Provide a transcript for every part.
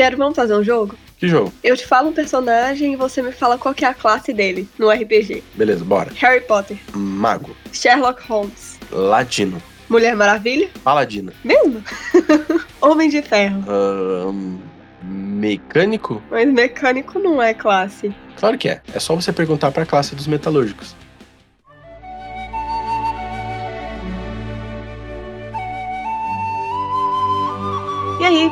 Piero, vamos fazer um jogo? Que jogo? Eu te falo um personagem e você me fala qual que é a classe dele no RPG. Beleza, bora. Harry Potter, Mago. Sherlock Holmes, Ladino. Mulher Maravilha, Paladino. mesmo? Homem de Ferro. Mecânico? Mas mecânico não é classe. Claro que é. É só você perguntar pra classe dos metalúrgicos.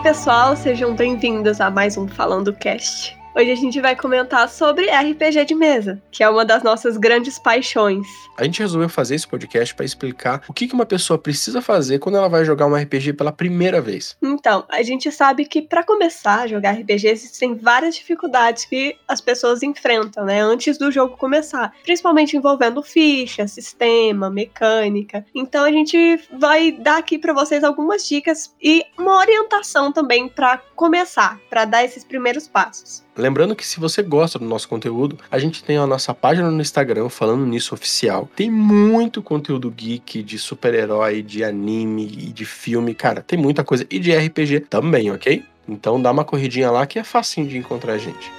Pessoal, sejam bem-vindos a mais um Falando Cast. Hoje a gente vai comentar sobre RPG de mesa, que é uma das nossas grandes paixões. A gente resolveu fazer esse podcast pra explicar o que que uma pessoa precisa fazer quando ela vai jogar um RPG pela primeira vez. Então, a gente sabe que para começar a jogar RPG existem várias dificuldades que as pessoas enfrentam, né, antes do jogo começar, principalmente envolvendo ficha, sistema, mecânica. Então a gente vai dar aqui para vocês algumas dicas e uma orientação também para começar, para dar esses primeiros passos. Lembrando que se você gosta do nosso conteúdo, a gente tem a nossa página no Instagram falando nisso oficial. Tem muito conteúdo geek de super-herói, de anime e de filme, cara, tem muita coisa e de RPG também, ok? Então dá uma corridinha lá que é facinho de encontrar a gente.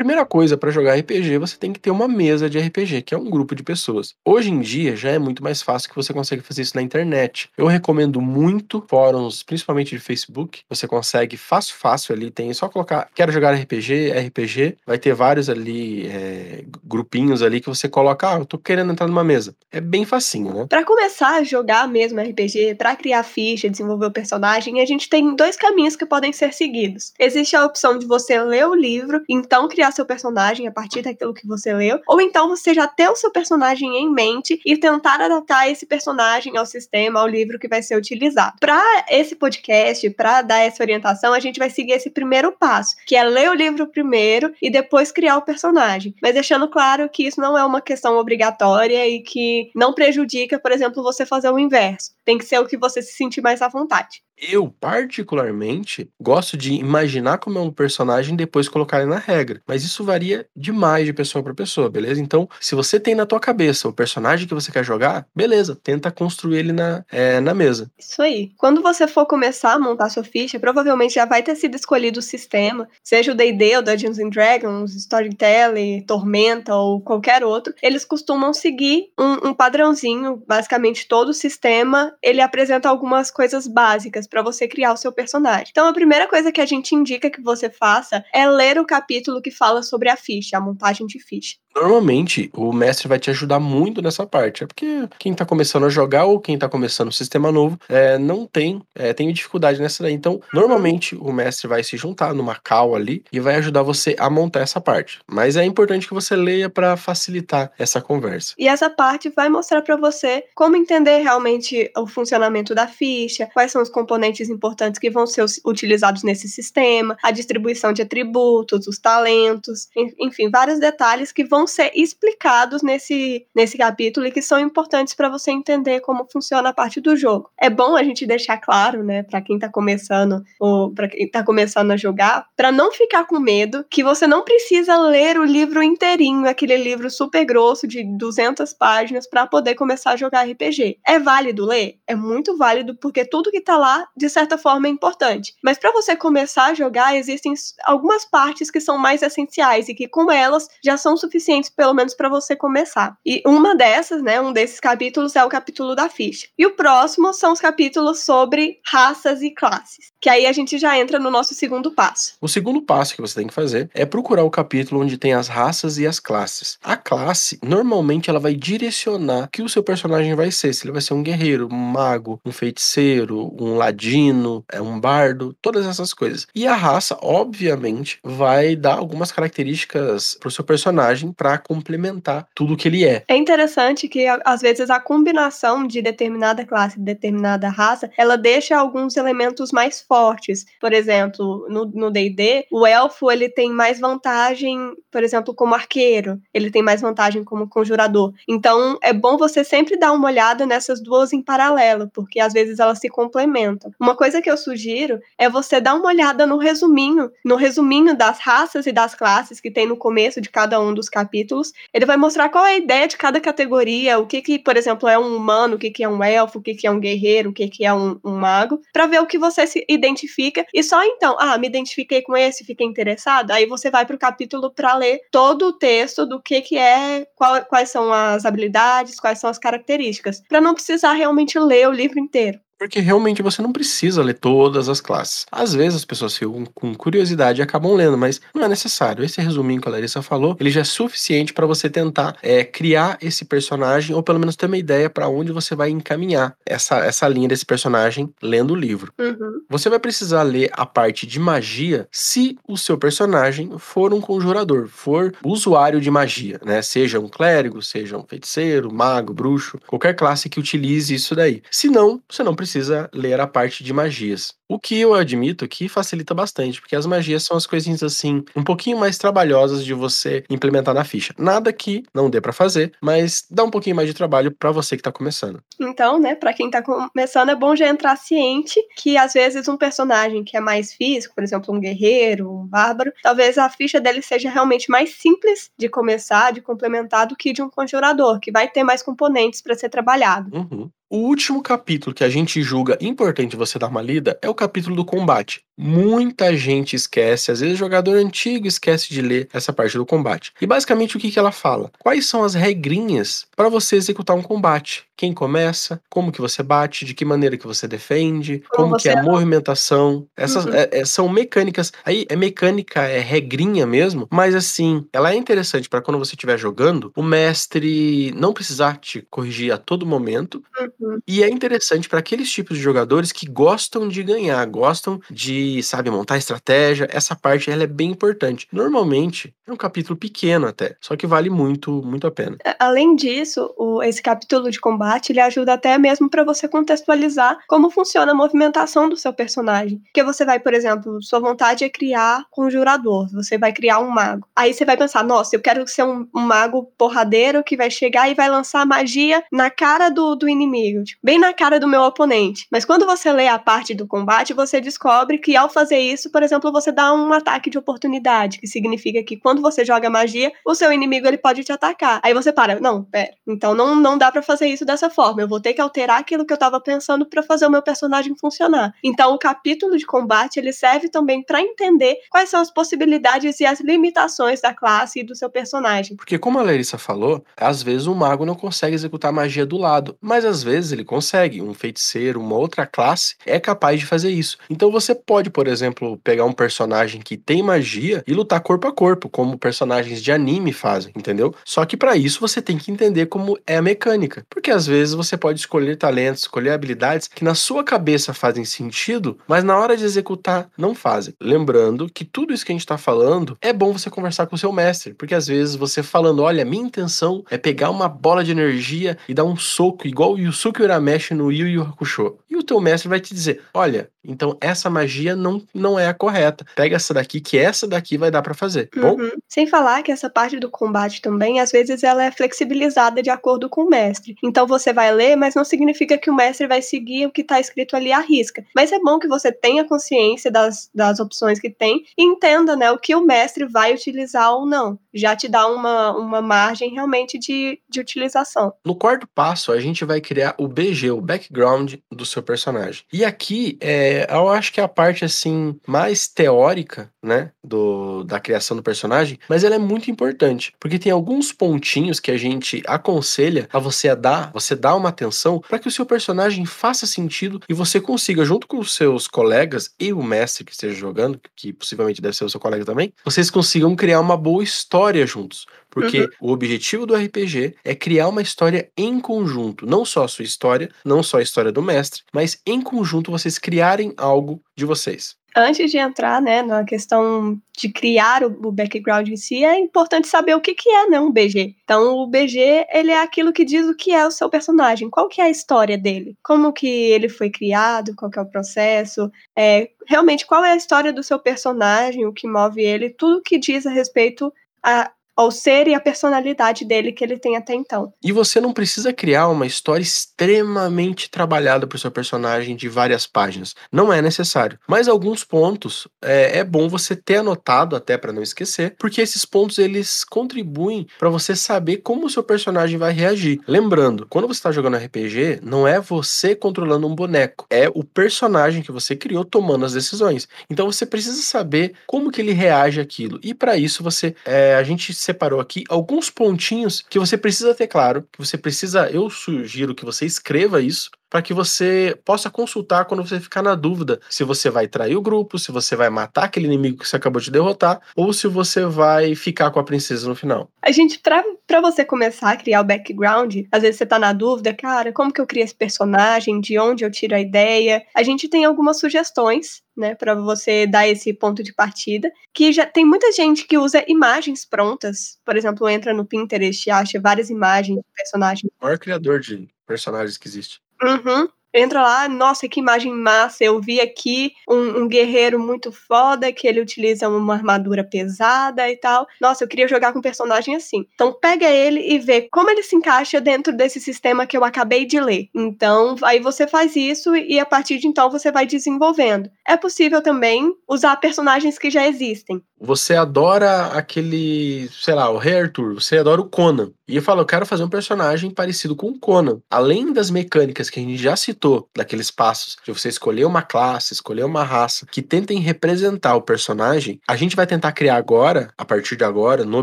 Primeira coisa para jogar RPG, você tem que ter uma mesa de RPG, que é um grupo de pessoas. Hoje em dia já é muito mais fácil que você consegue fazer isso na internet. Eu recomendo muito fóruns, principalmente de Facebook. Você consegue fácil, fácil ali. Tem só colocar quero jogar RPG, RPG. Vai ter vários ali é, grupinhos ali que você coloca. Ah, eu tô querendo entrar numa mesa. É bem facinho, né? Para começar a jogar mesmo RPG, para criar ficha, desenvolver o personagem, a gente tem dois caminhos que podem ser seguidos. Existe a opção de você ler o livro, então criar seu personagem a partir daquilo que você leu, ou então você já ter o seu personagem em mente e tentar adaptar esse personagem ao sistema, ao livro que vai ser utilizado. Para esse podcast, para dar essa orientação, a gente vai seguir esse primeiro passo, que é ler o livro primeiro e depois criar o personagem, mas deixando claro que isso não é uma questão obrigatória e que não prejudica, por exemplo, você fazer o inverso. Tem que ser o que você se sentir mais à vontade. Eu, particularmente, gosto de imaginar como é um personagem e depois colocar ele na regra. Mas isso varia demais de pessoa para pessoa, beleza? Então, se você tem na tua cabeça o personagem que você quer jogar, beleza, tenta construir ele na, é, na mesa. Isso aí. Quando você for começar a montar sua ficha, provavelmente já vai ter sido escolhido o sistema, seja o D&D, o Dungeons and Dragons, Storytelling, Tormenta ou qualquer outro. Eles costumam seguir um, um padrãozinho, basicamente todo o sistema, ele apresenta algumas coisas básicas para você criar o seu personagem. Então, a primeira coisa que a gente indica que você faça é ler o capítulo que fala sobre a ficha, a montagem de ficha. Normalmente, o mestre vai te ajudar muito nessa parte. É porque quem tá começando a jogar ou quem tá começando um sistema novo é, não tem, é, tem dificuldade nessa daí. Então, normalmente, o mestre vai se juntar numa call ali e vai ajudar você a montar essa parte. Mas é importante que você leia para facilitar essa conversa. E essa parte vai mostrar para você como entender realmente o funcionamento da ficha, quais são os componentes importantes que vão ser utilizados nesse sistema, a distribuição de atributos, os talentos, enfim, vários detalhes que vão ser explicados nesse, nesse capítulo e que são importantes para você entender como funciona a parte do jogo. É bom a gente deixar claro, né, para quem tá começando ou para quem tá começando a jogar, para não ficar com medo que você não precisa ler o livro inteirinho, aquele livro super grosso de 200 páginas para poder começar a jogar RPG. É válido ler? É muito válido porque tudo que tá lá de certa forma é importante. Mas para você começar a jogar, existem algumas partes que são mais essenciais e que com elas já são suficientes pelo menos para você começar. E uma dessas, né, um desses capítulos é o capítulo da ficha. E o próximo são os capítulos sobre raças e classes, que aí a gente já entra no nosso segundo passo. O segundo passo que você tem que fazer é procurar o capítulo onde tem as raças e as classes. A classe, normalmente, ela vai direcionar que o seu personagem vai ser. Se ele vai ser um guerreiro, um mago, um feiticeiro, um ladino, é um bardo, todas essas coisas. E a raça, obviamente, vai dar algumas características pro seu personagem para complementar tudo que ele é. É interessante que às vezes a combinação de determinada classe e determinada raça, ela deixa alguns elementos mais fortes. Por exemplo, no D&D, o elfo ele tem mais vantagem, por exemplo, como arqueiro, ele tem mais vantagem como conjurador. Então, é bom você sempre dar uma olhada nessas duas em paralelo, porque às vezes elas se complementam. Uma coisa que eu sugiro é você dar uma olhada no resuminho, no resuminho das raças e das classes que tem no começo de cada um dos capítulos capítulos. Ele vai mostrar qual é a ideia de cada categoria, o que que, por exemplo, é um humano, o que que é um elfo, o que que é um guerreiro, o que que é um, um mago, para ver o que você se identifica e só então, ah, me identifiquei com esse, fiquei interessado, aí você vai para o capítulo para ler todo o texto do que que é, qual, quais são as habilidades, quais são as características, para não precisar realmente ler o livro inteiro. Porque realmente você não precisa ler todas as classes. Às vezes as pessoas ficam com curiosidade e acabam lendo, mas não é necessário. Esse resuminho que a Larissa falou, ele já é suficiente para você tentar é, criar esse personagem, ou pelo menos ter uma ideia para onde você vai encaminhar essa, essa linha desse personagem lendo o livro. Uhum. Você vai precisar ler a parte de magia se o seu personagem for um conjurador, for usuário de magia, né? Seja um clérigo, seja um feiticeiro, mago, bruxo, qualquer classe que utilize isso daí. Se não, você não precisa precisa ler a parte de magias. O que eu admito que facilita bastante, porque as magias são as coisinhas assim, um pouquinho mais trabalhosas de você implementar na ficha. Nada que não dê para fazer, mas dá um pouquinho mais de trabalho para você que tá começando. Então, né, para quem tá começando é bom já entrar ciente que às vezes um personagem que é mais físico, por exemplo, um guerreiro, um bárbaro, talvez a ficha dele seja realmente mais simples de começar, de complementar do que de um conjurador, que vai ter mais componentes para ser trabalhado. Uhum. O último capítulo que a gente julga importante você dar uma lida é o capítulo do combate. Muita gente esquece, às vezes jogador antigo esquece de ler essa parte do combate. E basicamente o que, que ela fala? Quais são as regrinhas para você executar um combate? Quem começa, como que você bate, de que maneira que você defende, como, como que é a movimentação. Essas uhum. é, é, são mecânicas. Aí é mecânica, é regrinha mesmo, mas assim, ela é interessante para quando você estiver jogando, o mestre não precisar te corrigir a todo momento. Uhum. E é interessante para aqueles tipos de jogadores que gostam de ganhar, gostam de sabe, montar estratégia, essa parte ela é bem importante. Normalmente é um capítulo pequeno até, só que vale muito, muito a pena. Além disso, o, esse capítulo de combate ele ajuda até mesmo para você contextualizar como funciona a movimentação do seu personagem. Porque você vai, por exemplo, sua vontade é criar conjurador, você vai criar um mago. Aí você vai pensar, nossa, eu quero ser um, um mago porradeiro que vai chegar e vai lançar magia na cara do, do inimigo, tipo, bem na cara do meu oponente. Mas quando você lê a parte do combate, você descobre que ao fazer isso, por exemplo, você dá um ataque de oportunidade, que significa que quando você joga magia, o seu inimigo ele pode te atacar. Aí você para, não, pera, então não, não dá para fazer isso dessa forma. Eu vou ter que alterar aquilo que eu tava pensando para fazer o meu personagem funcionar. Então o capítulo de combate ele serve também para entender quais são as possibilidades e as limitações da classe e do seu personagem. Porque como a Larissa falou, às vezes um mago não consegue executar magia do lado, mas às vezes ele consegue. Um feiticeiro, uma outra classe é capaz de fazer isso. Então você pode por exemplo, pegar um personagem que tem magia e lutar corpo a corpo, como personagens de anime fazem, entendeu? Só que para isso você tem que entender como é a mecânica, porque às vezes você pode escolher talentos, escolher habilidades que na sua cabeça fazem sentido, mas na hora de executar não fazem. Lembrando que tudo isso que a gente tá falando é bom você conversar com o seu mestre, porque às vezes você falando, olha, minha intenção é pegar uma bola de energia e dar um soco igual o Yusuke Urameshi no Yu Yu Hakusho. E o teu mestre vai te dizer, olha, então essa magia não, não é a correta. Pega essa daqui, que essa daqui vai dar para fazer. Tá uhum. Bom? Sem falar que essa parte do combate também, às vezes ela é flexibilizada de acordo com o mestre. Então você vai ler, mas não significa que o mestre vai seguir o que está escrito ali à risca. Mas é bom que você tenha consciência das, das opções que tem e entenda né, o que o mestre vai utilizar ou não. Já te dá uma, uma margem realmente de, de utilização. No quarto passo, a gente vai criar o BG, o background do seu personagem. E aqui, é, eu acho que é a parte assim mais teórica, né, do, da criação do personagem, mas ela é muito importante, porque tem alguns pontinhos que a gente aconselha a você a dar, você dar uma atenção para que o seu personagem faça sentido e você consiga, junto com os seus colegas e o mestre que esteja jogando, que possivelmente deve ser o seu colega também, vocês consigam criar uma boa história juntos. Porque uhum. o objetivo do RPG é criar uma história em conjunto. Não só a sua história, não só a história do mestre, mas em conjunto vocês criarem algo de vocês. Antes de entrar né, na questão de criar o, o, background em si, é importante saber o que, que é né, um BG. Então, o BG ele é aquilo que diz o que é o seu personagem, qual que é a história dele, como que ele foi criado, qual que é o processo, é, realmente qual é a história do seu personagem, o que move ele, tudo que diz a respeito a ao ser e a personalidade dele que ele tem até então. E você não precisa criar uma história extremamente trabalhada para o seu personagem de várias páginas. Não é necessário. Mas alguns pontos é, é bom você ter anotado até para não esquecer, porque esses pontos eles contribuem para você saber como o seu personagem vai reagir. Lembrando, quando você está jogando RPG, não é você controlando um boneco, é o personagem que você criou tomando as decisões. Então você precisa saber como que ele reage àquilo. E para isso você, é, a gente separou aqui alguns pontinhos que você precisa ter claro, que você precisa, eu sugiro que você escreva isso para que você possa consultar quando você ficar na dúvida se você vai trair o grupo, se você vai matar aquele inimigo que você acabou de derrotar, ou se você vai ficar com a princesa no final. A gente, para você começar a criar o background, às vezes você tá na dúvida, cara, como que eu crio esse personagem, de onde eu tiro a ideia? A gente tem algumas sugestões né, para você dar esse ponto de partida, que já tem muita gente que usa imagens prontas, por exemplo, entra no Pinterest e acha várias imagens de personagens. O maior criador de personagens que existe. Uhum. Entra lá, nossa, que imagem massa. Eu vi aqui um, um, guerreiro muito foda, que ele utiliza uma armadura pesada e tal. Nossa, eu queria jogar com um personagem assim. Então pega ele e vê como ele se encaixa dentro desse sistema que eu acabei de ler. Então, aí você faz isso e a partir de então você vai desenvolvendo. É possível também usar personagens que já existem. Você adora aquele, sei lá, o Rei Arthur, você adora o Conan. E fala, eu quero fazer um personagem parecido com o Conan. Além das mecânicas que a gente já citou, daqueles passos de você escolher uma classe, escolher uma raça, que tentem representar o personagem, a gente vai tentar criar agora, a partir de agora, no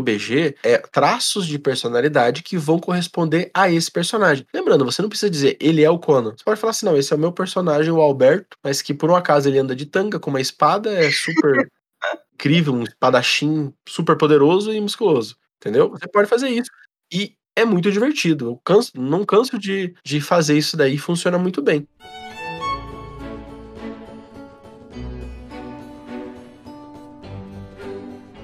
BG, é, traços de personalidade que vão corresponder a esse personagem. Lembrando, você não precisa dizer ele é o Conan. Você pode falar assim, não, esse é o meu personagem, o Alberto, mas que por um acaso ele anda de tanga com uma espada, é super incrível, um espadachim super poderoso e musculoso. Entendeu? Você pode fazer isso. E é muito divertido. Eu canso, não canso de, de fazer isso daí, funciona muito bem.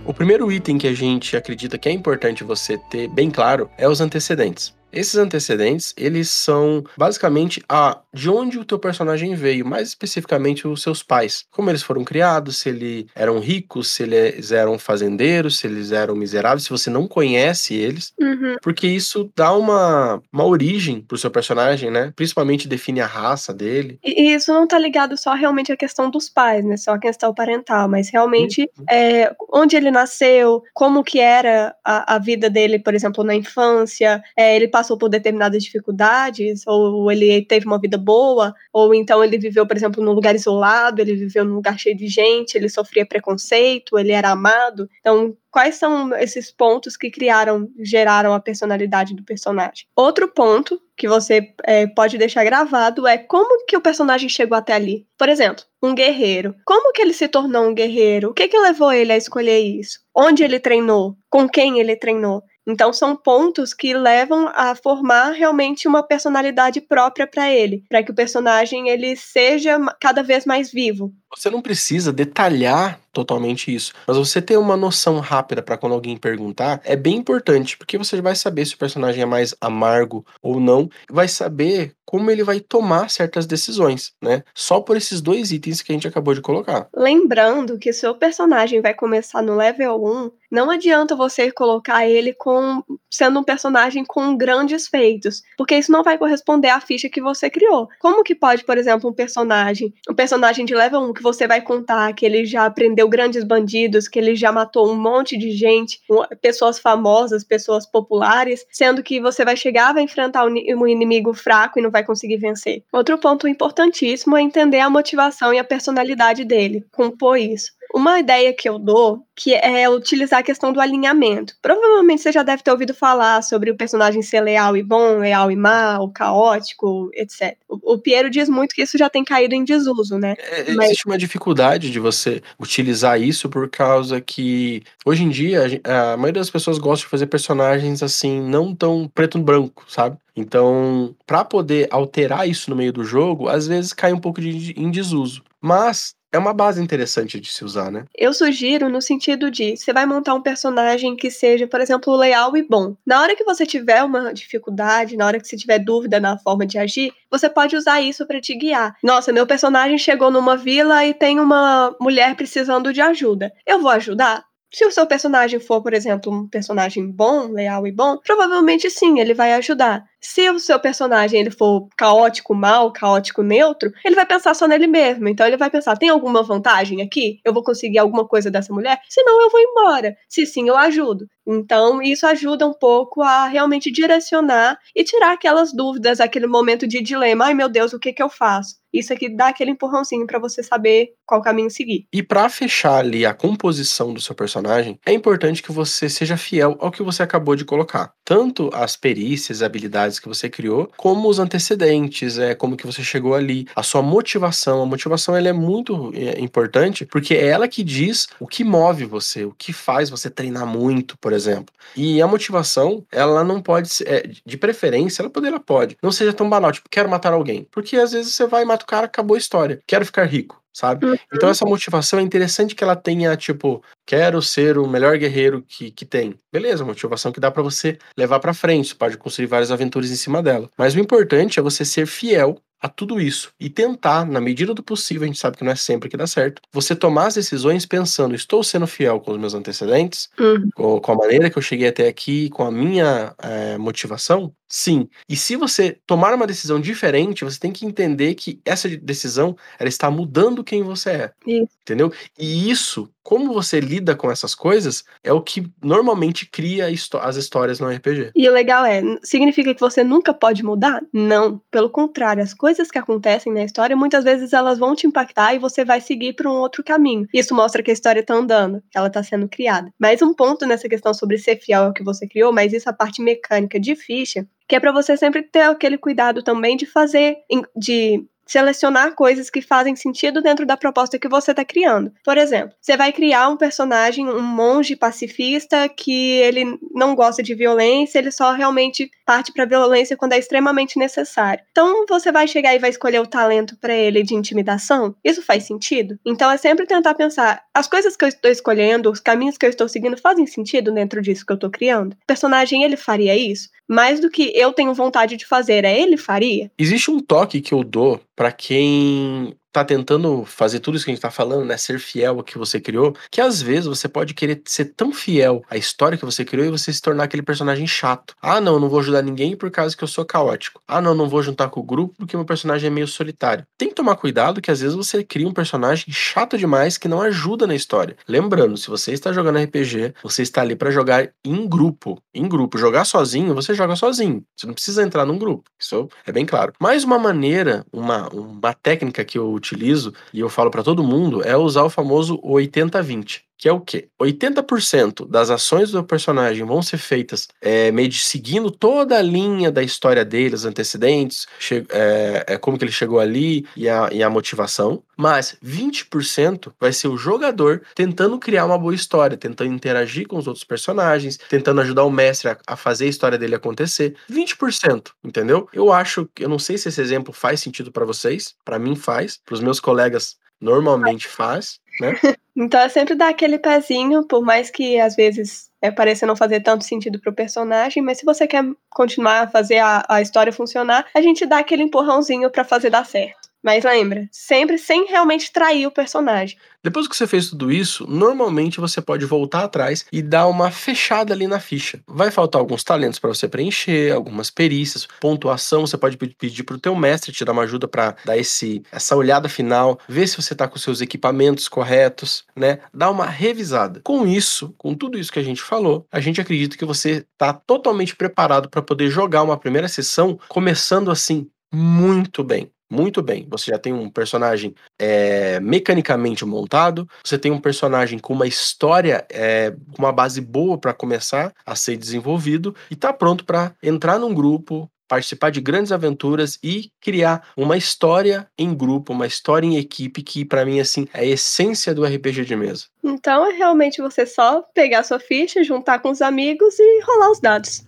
O primeiro item que a gente acredita que é importante você ter bem claro é os antecedentes. Esses antecedentes, eles são basicamente a de onde o teu personagem veio, mais especificamente os seus pais. Como eles foram criados, se eles eram ricos, se eles eram fazendeiros, se eles eram miseráveis, se você não conhece eles, uhum. porque isso dá uma, uma origem pro seu personagem, né? Principalmente define a raça dele. E isso não tá ligado só realmente à questão dos pais, né? Só a questão parental, mas realmente uhum. é, onde ele nasceu, como que era a, a vida dele, por exemplo, na infância, é, ele passou passou por determinadas dificuldades, ou ele teve uma vida boa, ou então ele viveu, por exemplo, num lugar isolado, ele viveu num lugar cheio de gente, ele sofria preconceito, ele era amado. Então, quais são esses pontos que criaram, geraram a personalidade do personagem? Outro ponto que você é, pode deixar gravado é como que o personagem chegou até ali. Por exemplo, um guerreiro. Como que ele se tornou um guerreiro? O que que levou ele a escolher isso? Onde ele treinou? Com quem ele treinou? Então são pontos que levam a formar realmente uma personalidade própria para ele, para que o personagem ele seja cada vez mais vivo. Você não precisa detalhar totalmente isso, mas você ter uma noção rápida para quando alguém perguntar é bem importante, porque você vai saber se o personagem é mais amargo ou não, vai saber como ele vai tomar certas decisões, né? Só por esses dois itens que a gente acabou de colocar. Lembrando que seu personagem vai começar no level 1, não adianta você colocar ele com sendo um personagem com grandes feitos, porque isso não vai corresponder à ficha que você criou. Como que pode, por exemplo, um personagem, um personagem de level 1 que você vai contar que ele já prendeu grandes bandidos, que ele já matou um monte de gente, pessoas famosas, pessoas populares, sendo que você vai chegar, vai enfrentar um inimigo fraco e não vai conseguir vencer. Outro ponto importantíssimo é entender a motivação e a personalidade dele, compor isso. Uma ideia que eu dou, que é utilizar a questão do alinhamento. Provavelmente você já deve ter ouvido falar sobre o personagem ser leal e bom, leal e mal, caótico, etc. O, Piero diz muito que isso já tem caído em desuso, né? É, Mas... Existe uma dificuldade de você utilizar isso por causa que hoje em dia a maioria das pessoas gosta de fazer personagens assim, não tão preto no branco, sabe? Então, para poder alterar isso no meio do jogo, às vezes cai um pouco de, em desuso. Mas é uma base interessante de se usar, né? Eu sugiro no sentido de você vai montar um personagem que seja, por exemplo, leal e bom. Na hora que você tiver uma dificuldade, na hora que você tiver dúvida na forma de agir, você pode usar isso para te guiar. Nossa, meu personagem chegou numa vila e tem uma mulher precisando de ajuda. Eu vou ajudar? Se o seu personagem for, por exemplo, um personagem bom, leal e bom, provavelmente sim, ele vai ajudar. Se o seu personagem ele for caótico mal, caótico neutro, ele vai pensar só nele mesmo. Então ele vai pensar: tem alguma vantagem aqui? Eu vou conseguir alguma coisa dessa mulher? Senão eu vou embora. Se sim, eu ajudo. Então, isso ajuda um pouco a realmente direcionar e tirar aquelas dúvidas, aquele momento de dilema. Ai, meu Deus, o que, que eu faço? Isso aqui dá aquele empurrãozinho para você saber qual caminho seguir. E para fechar ali a composição do seu personagem, é importante que você seja fiel ao que você acabou de colocar. Tanto as perícias, habilidades que você criou, como os antecedentes, é como que você chegou ali, a sua motivação. A motivação ela é muito é, importante porque é ela que diz o que move você, o que faz você treinar muito, por exemplo. E a motivação, ela não pode ser, é, de preferência, ela poder, ela pode. Não seja tão banal, tipo, quero matar alguém. Porque às vezes você vai e mata o cara, acabou a história. Quero ficar rico sabe? Uhum. Então essa motivação é interessante que ela tenha, tipo, quero ser o melhor guerreiro que, que tem. Beleza, motivação que dá para você levar para frente, você pode construir várias aventuras em cima dela. Mas o importante é você ser fiel a tudo isso e tentar, na medida do possível, a gente sabe que não é sempre que dá certo, você tomar as decisões pensando, estou sendo fiel com os meus antecedentes, uhum. com, com, a maneira que eu cheguei até aqui, com a minha é, motivação? Sim. E se você tomar uma decisão diferente, você tem que entender que essa decisão ela está mudando quem você é. Isso. Entendeu? E isso como você lida com essas coisas é o que normalmente cria as histórias no RPG. E o legal é, significa que você nunca pode mudar? Não. Pelo contrário, as coisas que acontecem na história, muitas vezes elas vão te impactar e você vai seguir por um outro caminho. Isso mostra que a história está andando, que ela está sendo criada. Mais um ponto nessa questão sobre ser fiel ao que você criou, mas isso a parte mecânica de ficha, que é para você sempre ter aquele cuidado também de fazer, de selecionar coisas que fazem sentido dentro da proposta que você está criando. Por exemplo, você vai criar um personagem, um monge pacifista que ele não gosta de violência, ele só realmente parte para violência quando é extremamente necessário. Então você vai chegar e vai escolher o talento para ele de intimidação? Isso faz sentido? Então é sempre tentar pensar, as coisas que eu estou escolhendo, os caminhos que eu estou seguindo fazem sentido dentro disso que eu estou criando? O personagem ele faria isso? Mais do que eu tenho vontade de fazer, é ele faria? Existe um toque que eu dou para quem tá tentando fazer tudo isso que a gente tá falando, né? Ser fiel ao que você criou, que às vezes você pode querer ser tão fiel à história que você criou e você se tornar aquele personagem chato. Ah, não, não vou ajudar ninguém por causa que eu sou caótico. Ah, não, não vou juntar com o grupo porque meu personagem é meio solitário. Tem que tomar cuidado que às vezes você cria um personagem chato demais que não ajuda na história. Lembrando, se você está jogando RPG, você está ali para jogar em grupo. Em grupo. Jogar sozinho, você joga sozinho. Você não precisa entrar num grupo. Isso é bem claro. Mais uma maneira, uma, uma técnica que eu utilizo e eu falo para todo mundo é usar o famoso 80-20 que é o quê? 80% das ações do personagem vão ser feitas é, meio de seguindo toda a linha da história dele, os antecedentes, é, é, como que ele chegou ali e a, e a motivação, mas 20% vai ser o jogador tentando criar uma boa história, tentando interagir com os outros personagens, tentando ajudar o mestre a, a fazer a história dele acontecer. 20%, entendeu? Eu acho, eu não sei se esse exemplo faz sentido para vocês, para mim faz, para os meus colegas normalmente faz, né? então é sempre dar aquele pezinho, por mais que às vezes é, pareça não fazer tanto sentido pro personagem, mas se você quer continuar a fazer a, a história funcionar, a gente dá aquele empurrãozinho para fazer dar certo. Mas lembra, sempre sem realmente trair o personagem. Depois que você fez tudo isso, normalmente você pode voltar atrás e dar uma fechada ali na ficha. Vai faltar alguns talentos para você preencher, algumas perícias, pontuação, você pode pedir para o teu mestre te dar uma ajuda para dar esse essa olhada final, ver se você está com seus equipamentos corretos, né? Dar uma revisada. Com isso, com tudo isso que a gente falou, a gente acredita que você está totalmente preparado para poder jogar uma primeira sessão começando assim muito bem muito bem. Você já tem um personagem é, mecanicamente montado, você tem um personagem com uma história, é, com uma base boa para começar a ser desenvolvido e está pronto para entrar num grupo, participar de grandes aventuras e criar uma história em grupo, uma história em equipe que para mim assim é a essência do RPG de mesa. Então é realmente você só pegar sua ficha, juntar com os amigos e rolar os dados.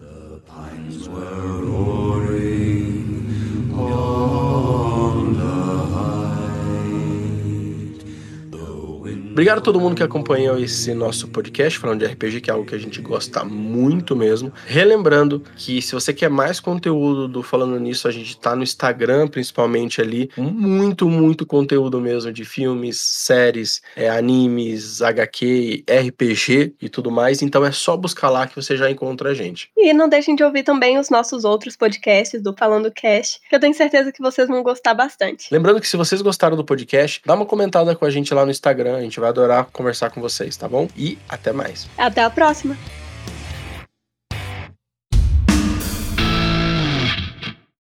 Obrigado a todo mundo que acompanhou esse nosso podcast falando de RPG, que é algo que a gente gosta muito mesmo. Relembrando que se você quer mais conteúdo do Falando Nisso, a gente tá no Instagram, principalmente ali. Muito, muito conteúdo mesmo de filmes, séries, é, animes, HQ, RPG e tudo mais. Então é só buscar lá que você já encontra a gente. E não deixem de ouvir também os nossos outros podcasts do Falando Cast, que eu tenho certeza que vocês vão gostar bastante. Lembrando que se vocês gostaram do podcast, dá uma comentada com a gente lá no Instagram. A gente vai adorar conversar com vocês, tá bom? E até mais. Até a próxima!